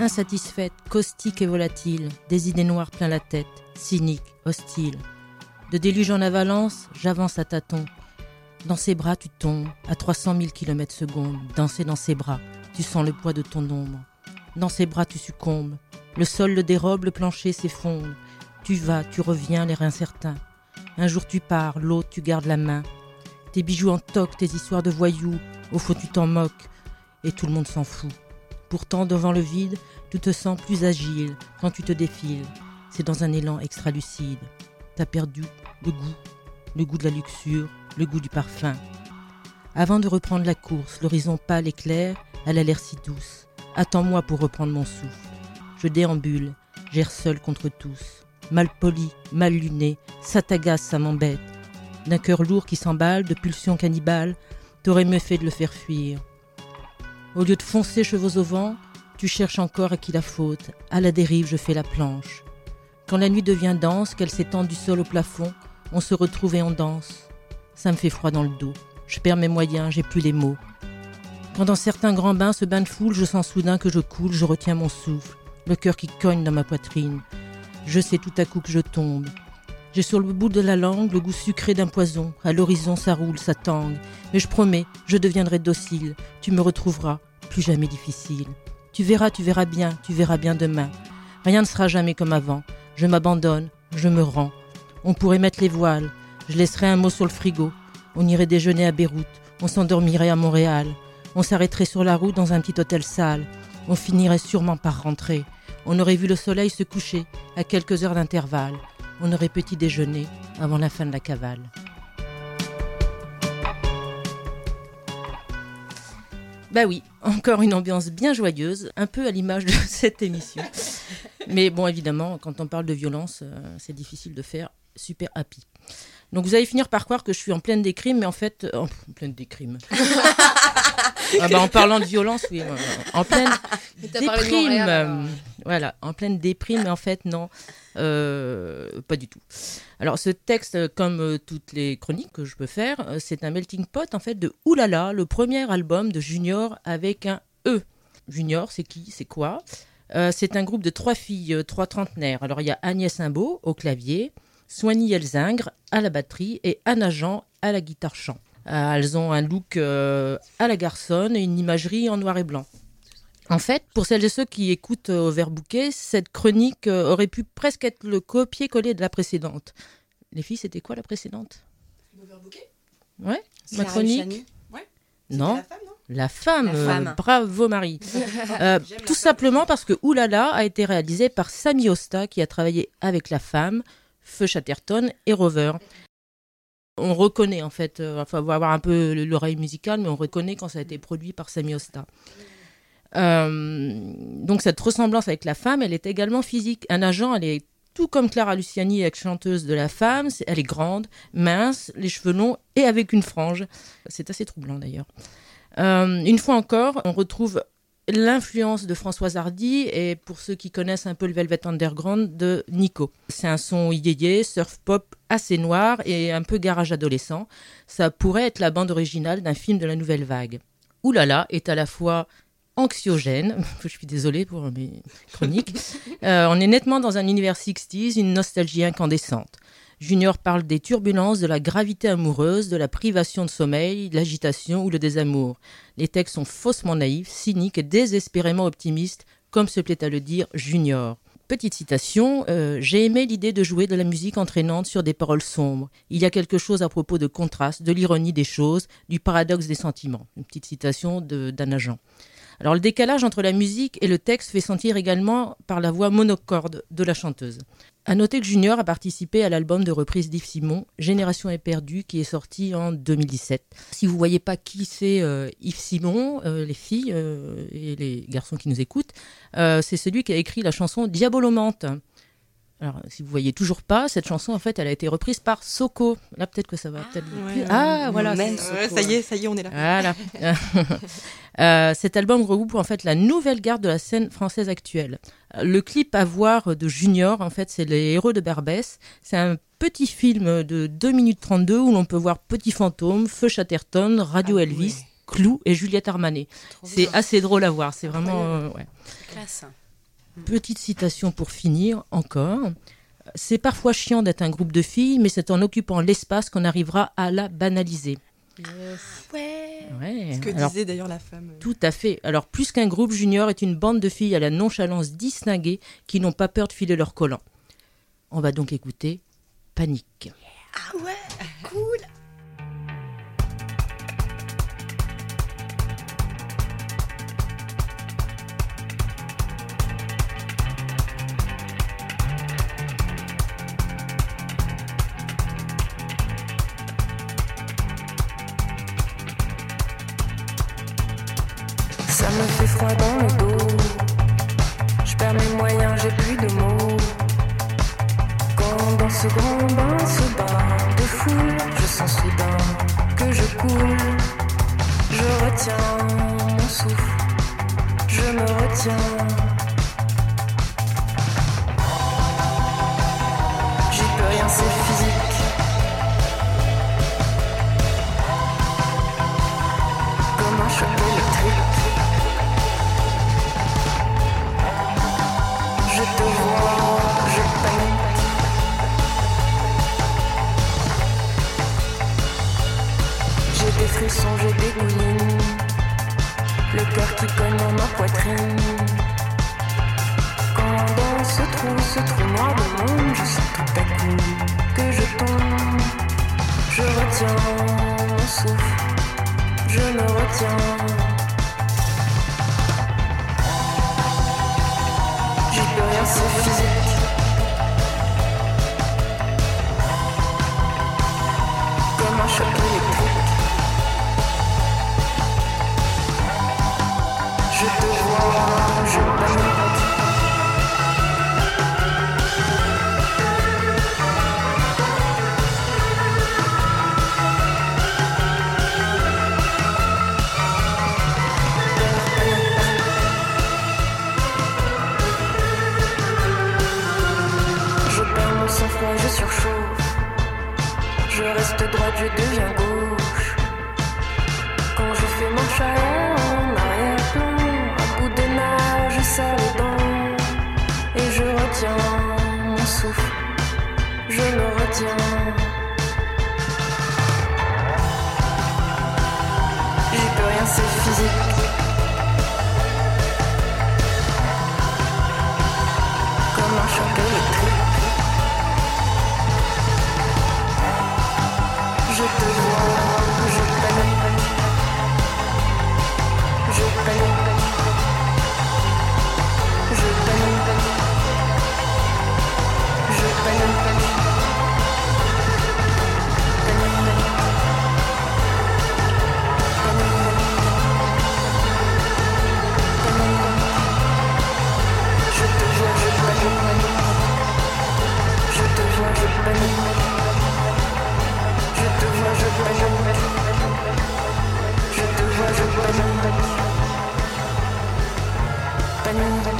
insatisfaite, caustique et volatile, des idées noires plein la tête, cynique, hostile. De déluge en avalance, j'avance à tâtons. Dans ses bras, tu tombes, à 300 000 km secondes. Danser dans ses bras, tu sens le poids de ton ombre. Dans ses bras, tu succombes. Le sol le dérobe, le plancher s'effondre. Tu vas, tu reviens, l'air incertain. Un jour tu pars, l'autre tu gardes la main. Tes bijoux en toc, tes histoires de voyous, au fond tu t'en moques, et tout le monde s'en fout. Pourtant, devant le vide, tu te sens plus agile quand tu te défiles. C'est dans un élan extra-lucide. T'as perdu le goût, le goût de la luxure, le goût du parfum. Avant de reprendre la course, l'horizon pâle et clair, elle a l'air si douce. Attends-moi pour reprendre mon souffle. Je déambule, gère seul contre tous. Mal poli, mal luné, ça t'agace, ça m'embête. D'un cœur lourd qui s'emballe, de pulsions cannibales, t'aurais mieux fait de le faire fuir. Au lieu de foncer chevaux au vent, tu cherches encore à qui la faute. À la dérive, je fais la planche. Quand la nuit devient dense, qu'elle s'étend du sol au plafond, on se retrouve et on danse. Ça me fait froid dans le dos. Je perds mes moyens, j'ai plus les mots. Quand dans certains grands bains, ce bain de foule, je sens soudain que je coule, je retiens mon souffle, le cœur qui cogne dans ma poitrine. Je sais tout à coup que je tombe. J'ai sur le bout de la langue le goût sucré d'un poison. À l'horizon, ça roule, ça tangue. Mais je promets, je deviendrai docile. Tu me retrouveras, plus jamais difficile. Tu verras, tu verras bien, tu verras bien demain. Rien ne sera jamais comme avant. Je m'abandonne, je me rends. On pourrait mettre les voiles. Je laisserai un mot sur le frigo. On irait déjeuner à Beyrouth. On s'endormirait à Montréal. On s'arrêterait sur la route dans un petit hôtel sale. On finirait sûrement par rentrer. On aurait vu le soleil se coucher à quelques heures d'intervalle. On aurait petit déjeuner avant la fin de la cavale. Bah oui, encore une ambiance bien joyeuse, un peu à l'image de cette émission. Mais bon, évidemment, quand on parle de violence, euh, c'est difficile de faire super happy. Donc vous allez finir par croire que je suis en pleine décrime, mais en fait, euh, en pleine décrime. ah bah, en parlant de violence, oui, euh, en pleine déprime. voilà, en pleine déprime, mais en fait, non, pas du tout. Alors ce texte, comme toutes les chroniques que je peux faire, c'est un melting pot en fait de Oulala, le premier album de Junior avec un E. Junior, c'est qui C'est quoi? C'est un groupe de trois filles, trois trentenaires. Alors il y a Agnès Imbeau au clavier, Soigny Elzingre à la batterie et Anna Jean à la guitare chant. Euh, elles ont un look euh, à la garçonne et une imagerie en noir et blanc. En fait, pour celles et ceux qui écoutent euh, au verre bouquet, cette chronique aurait pu presque être le copier-coller de la précédente. Les filles, c'était quoi la précédente? Bouquet? Ouais, ma chronique Ouais. Non. La femme, non? La femme, La femme. euh, bravo Marie. Euh, tout simplement parce que Oulala a été réalisé par Sami Osta qui a travaillé avec la femme, Feu Chatterton et Rover. On reconnaît en fait, euh, enfin, faut avoir un peu l'oreille musicale, mais on reconnaît quand ça a été produit par Sami Osta. Euh, donc cette ressemblance avec la femme, elle est également physique. Un agent, elle est tout comme Clara Luciani, ex-chanteuse de la femme, elle est grande, mince, les cheveux longs et avec une frange. C'est assez troublant d'ailleurs. Euh, une fois encore, on retrouve l'influence de Françoise Hardy et pour ceux qui connaissent un peu le Velvet Underground de Nico. C'est un son yéyé, surf pop assez noir et un peu garage adolescent. Ça pourrait être la bande originale d'un film de la nouvelle vague. Oulala est à la fois anxiogène, je suis désolée pour mes chroniques, Euh, on est nettement dans un univers 60s, une nostalgie incandescente. Junior parle des turbulences, de la gravité amoureuse, de la privation de sommeil, de l'agitation ou le désamour. Les textes sont faussement naïfs, cyniques et désespérément optimistes, comme se plaît à le dire Junior. Petite citation, euh, j'ai aimé l'idée de jouer de la musique entraînante sur des paroles sombres. Il y a quelque chose à propos de contraste, de l'ironie des choses, du paradoxe des sentiments. Une petite citation d'Anna Jean. Alors le décalage entre la musique et le texte fait sentir également par la voix monocorde de la chanteuse. À noter que Junior a participé à l'album de reprise d'Yves Simon, Génération éperdue, qui est sorti en 2017. Si vous voyez pas qui c'est euh, Yves Simon, euh, les filles euh, et les garçons qui nous écoutent, c'est celui qui a écrit la chanson Diabolomante. Alors, si vous voyez toujours pas, cette chanson, en fait, elle a été reprise par Soko. Là, peut-être que ça va peut-être ouais, plaire. ouais. Ah, voilà. Même c'est- Soko, Ouais, ça y est, ça y est, on est là. voilà. Euh, cet album regroupe en fait la nouvelle garde de la scène française actuelle. Le clip à voir de Junior, en fait, c'est Les Héros de Barbès. C'est un petit film de 2 minutes 32 où l'on peut voir Petit Fantôme, Feu Chatterton, Radio Ah Elvis, ouais. Clou et Juliette Armanet. Trop C'est bien. assez drôle à voir. C'est vraiment. euh, ouais. classe. Petite citation pour finir encore. C'est parfois chiant d'être un groupe de filles, mais c'est en occupant l'espace qu'on arrivera à la banaliser. Ouais. Ouais. Ce que Alors, disait d'ailleurs la femme. Tout à fait. Alors, plus qu'un groupe junior est une bande de filles à la nonchalance distinguée qui n'ont pas peur de filer leur collant. On va donc écouter Panique. Ah ouais, cool. Ça me fait froid dans le dos. Je perds mes moyens, j'ai plus de mots. Quand dans ce grand bain, ce bain de foule, je sens soudain que je coule. Je retiens mon souffle, je me retiens. J'y peux rien, c'est physique. Surchauffe. Je reste droite, je deviens gauche. Quand je fais marche arrière en arrière-plan, à bout de nage, je serre les dents. Et je retiens mon souffle, je me retiens. Je te vois, Je te